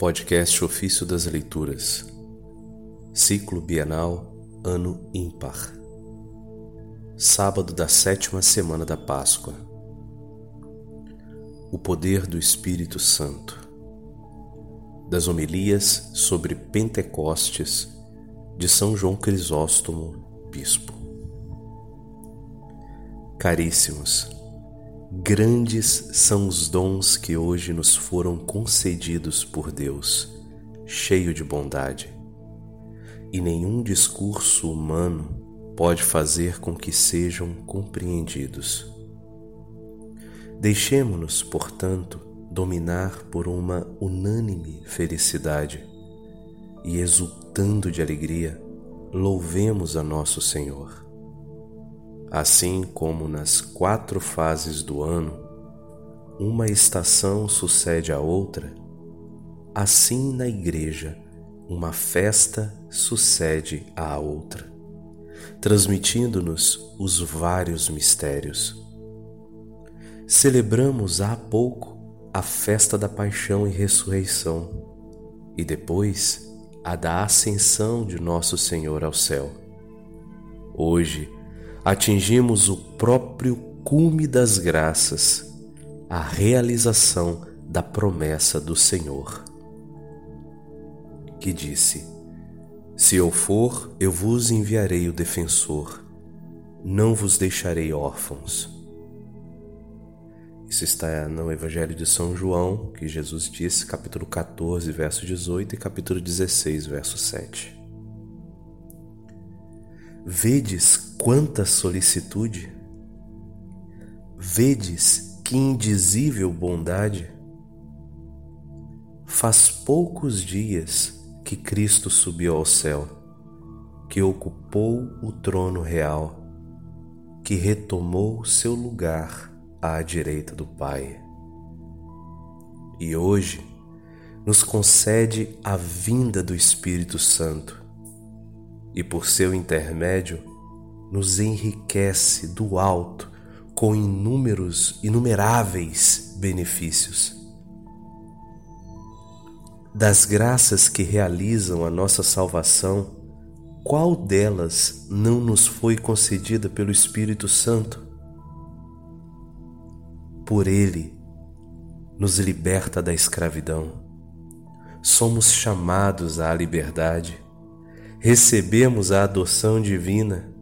Podcast Ofício das Leituras, Ciclo Bienal, Ano Ímpar, Sábado da sétima semana da Páscoa. O poder do Espírito Santo. Das homilias sobre Pentecostes de São João Crisóstomo, Bispo. Caríssimos, Grandes são os dons que hoje nos foram concedidos por Deus, cheio de bondade. E nenhum discurso humano pode fazer com que sejam compreendidos. Deixemo-nos, portanto, dominar por uma unânime felicidade e, exultando de alegria, louvemos a nosso Senhor. Assim como nas quatro fases do ano, uma estação sucede à outra, assim na Igreja, uma festa sucede à outra, transmitindo-nos os vários mistérios. Celebramos há pouco a festa da Paixão e Ressurreição e depois a da Ascensão de Nosso Senhor ao céu. Hoje, atingimos o próprio cume das graças, a realização da promessa do Senhor, que disse: Se eu for, eu vos enviarei o defensor, não vos deixarei órfãos. Isso está no Evangelho de São João, que Jesus disse, capítulo 14, verso 18 e capítulo 16, verso 7. Vedes quanta solicitude? Vedes que indizível bondade? Faz poucos dias que Cristo subiu ao céu, que ocupou o trono real, que retomou seu lugar à direita do Pai. E hoje nos concede a vinda do Espírito Santo e por seu intermédio nos enriquece do alto com inúmeros, inumeráveis benefícios. Das graças que realizam a nossa salvação, qual delas não nos foi concedida pelo Espírito Santo? Por Ele, nos liberta da escravidão. Somos chamados à liberdade recebemos a adoção divina.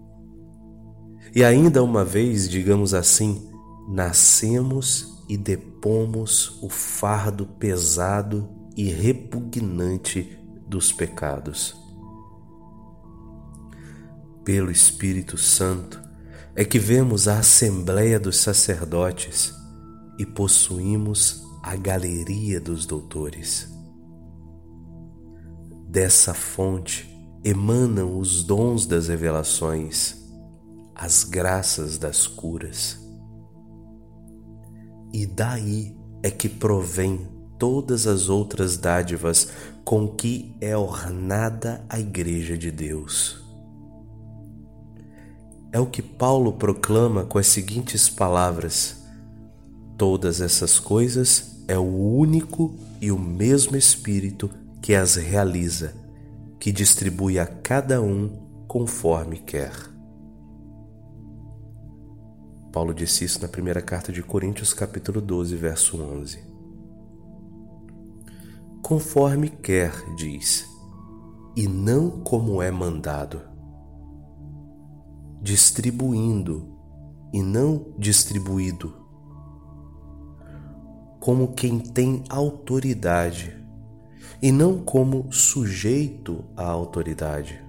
E ainda uma vez, digamos assim, nascemos e depomos o fardo pesado e repugnante dos pecados. Pelo Espírito Santo é que vemos a Assembleia dos Sacerdotes e possuímos a galeria dos doutores. Dessa fonte emanam os dons das revelações, as graças das curas. E daí é que provém todas as outras dádivas com que é ornada a Igreja de Deus. É o que Paulo proclama com as seguintes palavras: Todas essas coisas é o único e o mesmo Espírito que as realiza que distribui a cada um conforme quer. Paulo disse isso na primeira carta de Coríntios, capítulo 12, verso 11. Conforme quer, diz, e não como é mandado, distribuindo e não distribuído, como quem tem autoridade e não como sujeito à autoridade.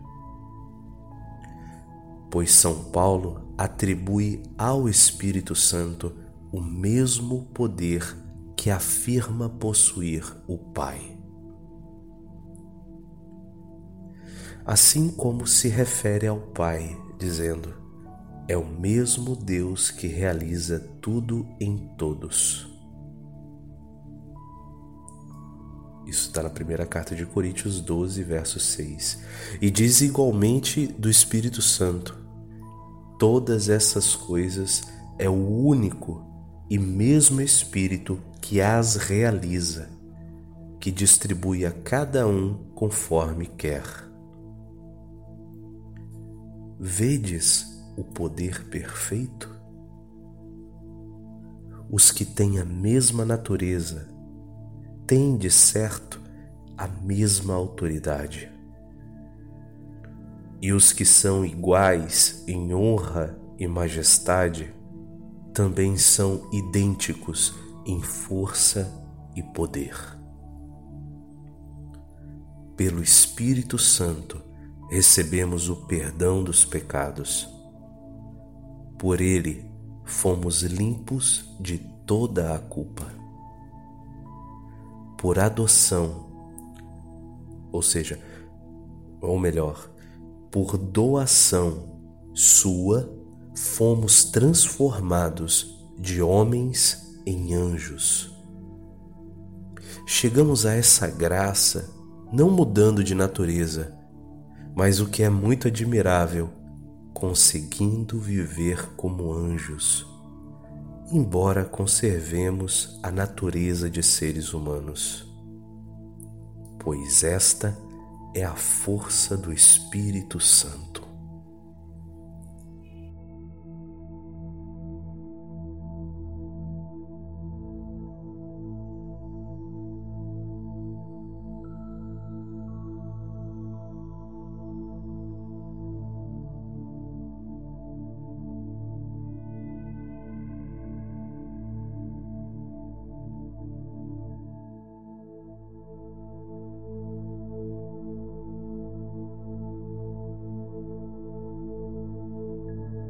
Pois São Paulo atribui ao Espírito Santo o mesmo poder que afirma possuir o Pai. Assim como se refere ao Pai, dizendo: É o mesmo Deus que realiza tudo em todos. Isso está na primeira carta de Coríntios 12, verso 6. E diz igualmente do Espírito Santo: todas essas coisas é o único e mesmo Espírito que as realiza, que distribui a cada um conforme quer. Vedes o poder perfeito? Os que têm a mesma natureza têm, de certo, a mesma autoridade. E os que são iguais em honra e majestade também são idênticos em força e poder. Pelo Espírito Santo recebemos o perdão dos pecados. Por ele fomos limpos de toda a culpa. Por adoção, ou seja, ou melhor, por doação sua, fomos transformados de homens em anjos. Chegamos a essa graça não mudando de natureza, mas o que é muito admirável, conseguindo viver como anjos, embora conservemos a natureza de seres humanos. Pois esta é a força do Espírito Santo.